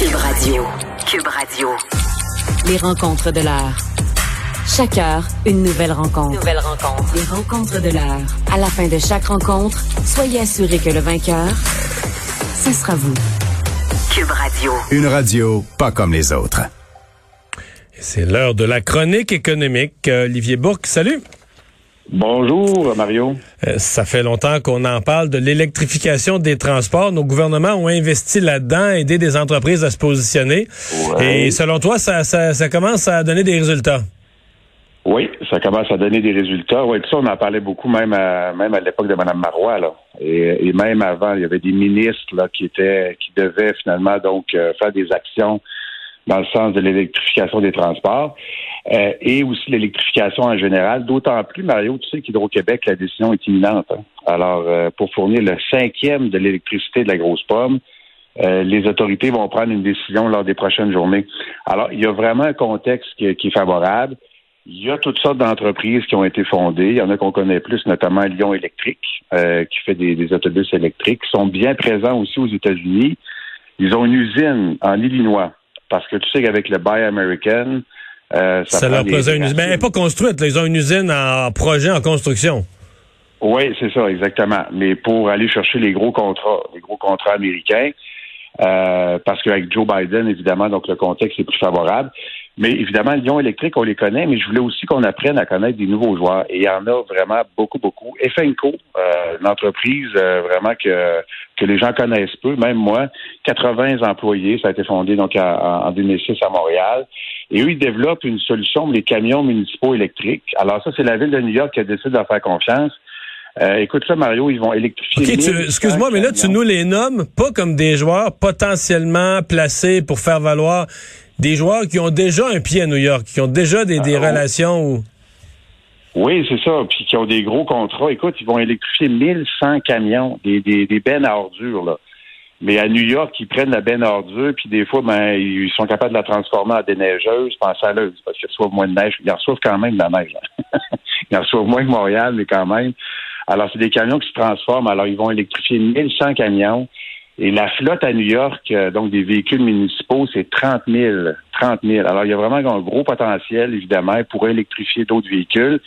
Cube Radio. Cube Radio. Les rencontres de l'heure. Chaque heure, une nouvelle rencontre. Nouvelle rencontre. Les rencontres de l'heure. À la fin de chaque rencontre, soyez assurés que le vainqueur, ce sera vous. Cube Radio. Une radio pas comme les autres. C'est l'heure de la chronique économique. Euh, Olivier Bourque, salut. Bonjour, Mario. Euh, ça fait longtemps qu'on en parle de l'électrification des transports. Nos gouvernements ont investi là-dedans, aidé des entreprises à se positionner. Et selon toi, ça, ça, commence à donner des résultats? Oui, ça commence à donner des résultats. Oui, ça, on en parlait beaucoup même à, même à l'époque de Mme Marois. Là. Et, même avant, il y avait des ministres là, qui étaient qui devaient finalement donc euh, faire des actions dans le sens de l'électrification des transports euh, et aussi l'électrification en général. D'autant plus, Mario, tu sais qu'Hydro-Québec, la décision est imminente. Hein. Alors, euh, pour fournir le cinquième de l'électricité de la grosse pomme, euh, les autorités vont prendre une décision lors des prochaines journées. Alors, il y a vraiment un contexte qui, est favorable. Il y a toutes sortes d'entreprises qui ont été fondées. Il y en a qu'on connaît plus, notamment Lyon Électrique, qui fait des, des, autobus électriques, qui sont bien présents aussi aux États-Unis. Ils ont une usine en Illinois parce que tu sais qu'avec le Buy American, euh, ça, leur posait une usine. Mais elle n'est pas construite. Ils ont une usine en projet en construction. Oui, c'est ça, exactement. Mais pour aller chercher les gros contrats, les gros contrats américains, euh, parce qu'avec Joe Biden, évidemment, donc le contexte est plus favorable. Mais évidemment, Lyon électrique, on les connaît, mais je voulais aussi qu'on apprenne à connaître des nouveaux joueurs. Et il y en a vraiment beaucoup, beaucoup. Efenco, euh, une entreprise euh, vraiment que, que les gens connaissent peu, même moi, 80 employés, ça a été fondé donc en 2006 à Montréal. Et eux, ils développent une solution pour les camions municipaux électriques. Alors ça, c'est la ville de New York qui a décidé de faire confiance. Euh, écoute ça, Mario, ils vont électrifier. excuse-moi, mais là, tu nous les nommes pas comme des joueurs potentiellement placés pour faire valoir des joueurs qui ont déjà un pied à New York, qui ont déjà des, des ah, relations Oui, c'est ça. Puis qui ont des gros contrats. Écoute, ils vont électrifier 1100 camions, des, des, des bennes à ordures, là. Mais à New York, ils prennent la benne à ordures, puis des fois, ben, ils sont capables de la transformer en déneigeuse, en saleuse, parce qu'ils reçoivent moins de neige. Ils en reçoivent quand même de la neige. ils en reçoivent moins que Montréal, mais quand même. Alors, c'est des camions qui se transforment. Alors, ils vont électrifier 1100 camions. Et la flotte à New York, euh, donc des véhicules municipaux, c'est 30 000. 30 000. Alors, il y a vraiment un gros potentiel, évidemment, pour électrifier d'autres véhicules.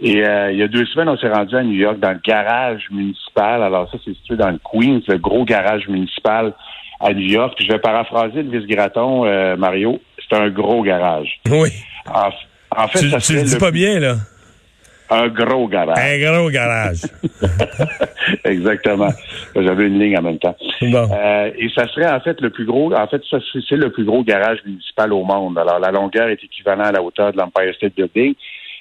Et euh, il y a deux semaines, on s'est rendu à New York dans le garage municipal. Alors, ça, c'est situé dans le Queens, le gros garage municipal à New York. je vais paraphraser le vice-graton, euh, Mario. C'est un gros garage. Oui. En, fait, tu, ça tu le dis pas bien, là. Un gros garage. Un gros garage. Exactement. J'avais une ligne en même temps. Euh, et ça serait en fait le plus gros, en fait, ça c'est le plus gros garage municipal au monde. Alors, la longueur est équivalente à la hauteur de l'Empire State Building.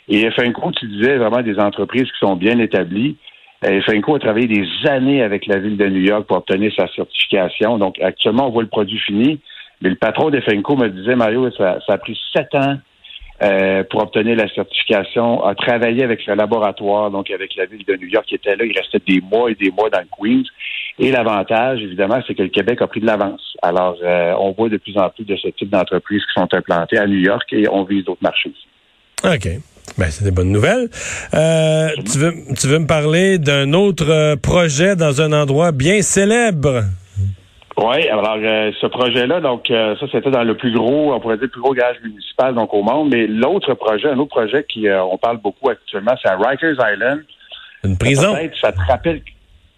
Et FNCO, tu disais vraiment des entreprises qui sont bien établies. Euh, FNCO a travaillé des années avec la ville de New York pour obtenir sa certification. Donc, actuellement, on voit le produit fini. Mais le patron d'FNCO me disait, Mario, ça, ça a pris sept ans euh, pour obtenir la certification, a travaillé avec le laboratoire, donc avec la ville de New York qui était là. Il restait des mois et des mois dans le Queens. Et l'avantage, évidemment, c'est que le Québec a pris de l'avance. Alors, euh, on voit de plus en plus de ce type d'entreprises qui sont implantées à New York et on vise d'autres marchés aussi. OK. Ben, c'est des bonnes nouvelles. Euh, tu, veux, tu veux me parler d'un autre projet dans un endroit bien célèbre? Oui, alors euh, ce projet-là, donc euh, ça c'était dans le plus gros, on pourrait dire le plus gros garage municipal donc au monde, mais l'autre projet, un autre projet qui euh, on parle beaucoup actuellement, c'est à Rikers Island. Une prison? Ça te rappelle.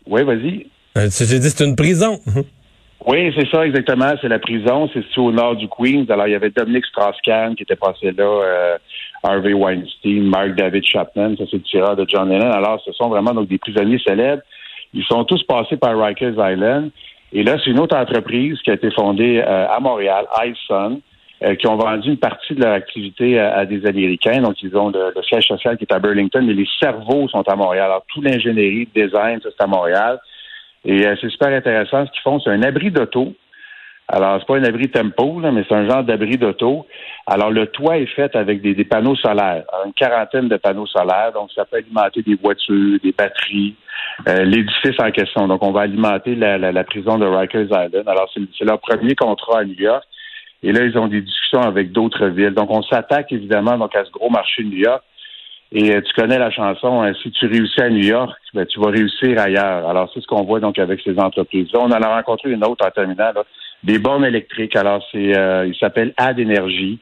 Oui, vas-y. J'ai dit c'est une prison. oui, c'est ça exactement. C'est la prison. C'est situé au nord du Queens. Alors il y avait Dominic Strauss-Kahn qui était passé là, Harvey Weinstein, Mark David Chapman, ça c'est le tireur de John Lennon. Alors ce sont vraiment donc des prisonniers célèbres. Ils sont tous passés par Rikers Island. Et là, c'est une autre entreprise qui a été fondée euh, à Montréal, iSun, euh, qui ont vendu une partie de leur activité à, des Américains. Donc, ils ont le, siège social qui est à Burlington, mais les cerveaux sont à Montréal. Alors, tout l'ingénierie, le design, ça, c'est à Montréal. Et euh, c'est super intéressant. Ce qu'ils font, c'est un abri d'auto. Alors, c'est pas un abri tempo, là, mais c'est un genre d'abri d'auto. Alors, le toit est fait avec des, panneaux solaires, une quarantaine de panneaux solaires. Donc, ça peut alimenter des voitures, des batteries, euh, l'édifice en question. Donc, on va alimenter la, prison de Rikers Island. Alors, c'est leur premier contrat à New York. Et là, ils ont des discussions avec d'autres villes. Donc, on s'attaque évidemment donc à ce gros marché de New York. Et euh, tu connais la chanson, hein, si tu réussis à New York, ben, tu vas réussir ailleurs. Alors, c'est ce qu'on voit donc avec ces entreprises-là. On en a rencontré une autre en terminant, des bornes électriques. Alors, c'est, euh, il s'appelle Ad Energy.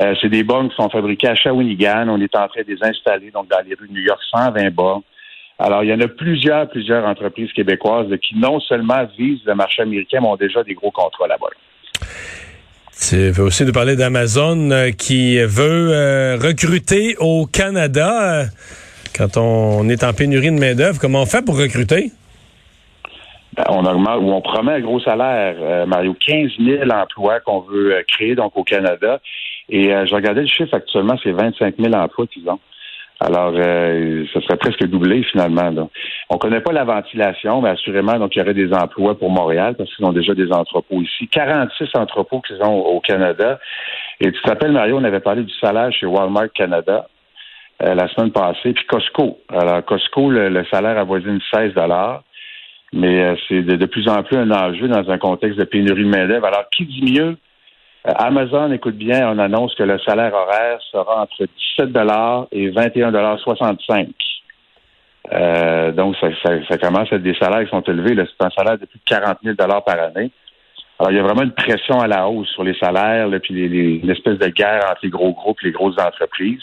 Euh, c'est des bornes qui sont fabriquées à Shawinigan. On est en train de les installer dans les rues de New York, 120 bornes. Alors, il y en a plusieurs, plusieurs entreprises québécoises qui non seulement visent le marché américain, mais ont déjà des gros contrats là-bas. Tu veux aussi nous parler d'Amazon euh, qui veut recruter au Canada. quand on est en pénurie de main-d'œuvre, comment on fait pour recruter? Ben, on augmente ou on promet un gros salaire, Mario, 15 000 emplois qu'on veut créer donc au Canada. Et je regardais le chiffre actuellement, c'est 25 000 emplois qu'ils ont. Alors, euh, ce serait presque doublé finalement. On On connaît pas la ventilation, mais assurément, donc il y aurait des emplois pour Montréal parce qu'ils ont déjà des entrepôts ici. 46 entrepôts qu'ils ont au Canada. Et tu t'appelles Mario, on avait parlé du salaire chez Walmart Canada euh, la semaine passée, puis Costco. Alors, Costco, le, salaire avoisine 16 dollars. Mais euh, c'est de, plus en plus un enjeu dans un contexte de pénurie de main-d'œuvre. Alors, qui dit mieux? Euh, Amazon, écoute bien, on annonce que le salaire horaire sera entre 17 et 21,65 euh, donc, ça, commence à être des salaires qui sont élevés. C'est un salaire de plus de 40 000 par année. Alors, il y a vraiment une pression à la hausse sur les salaires, puis les, une espèce de guerre entre les gros groupes et les grosses entreprises.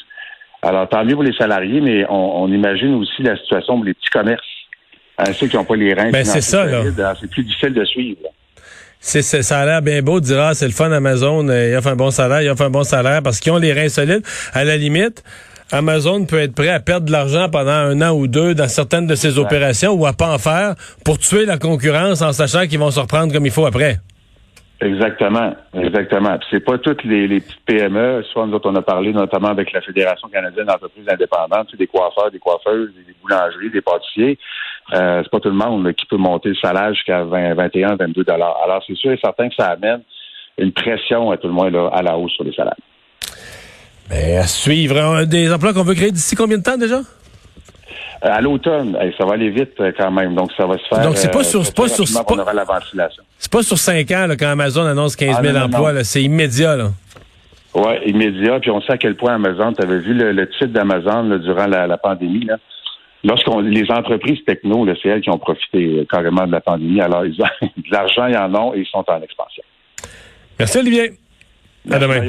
Alors, tant mieux pour les salariés, mais on, imagine aussi la situation pour les petits commerces. Hein, ceux qui n'ont pas les reins. Ben, c'est ça, là. C'est plus difficile de suivre. C'est, ça a l'air bien beau de dire ah c'est le fun Amazon, euh, il offre un bon salaire, il offre un bon salaire parce qu'ils ont les reins solides. À la limite, Amazon peut être prêt à perdre de l'argent pendant un an ou deux dans certaines de ses opérations ou à pas en faire pour tuer la concurrence en sachant qu'ils vont se reprendre comme il faut après. Exactement, exactement. c'est pas toutes les, petites PME, soit nous autres on a parlé notamment avec la Fédération canadienne d'entreprises indépendantes, des coiffeurs, des coiffeuses, des boulangeries, des pâtissiers. Euh, c'est pas tout le monde qui peut monter le salaire jusqu'à 20, 21, 22 dollars. Alors c'est sûr et certain que ça amène une pression à tout le moins là, à la hausse sur les salaires. Mais à suivre des emplois qu'on veut créer d'ici combien de temps déjà? Euh, à l'automne, ça va aller vite euh, quand même. Donc, ça va se faire. Donc, c'est pas sur, c'est pas sur, aura la ventilation. C'est pas sur cinq ans, là, quand Amazon annonce 15 000 ah, emplois, c'est immédiat, là. Oui, immédiat. Puis on sait à quel point Amazon, tu avais vu le, titre d'Amazon durant la, pandémie, là. Lorsqu'on les entreprises techno, c'est elles qui ont profité euh, carrément de la pandémie. Alors, ils ont, de l'argent, ils en ont et ils sont en expansion. Merci, Olivier. à demain.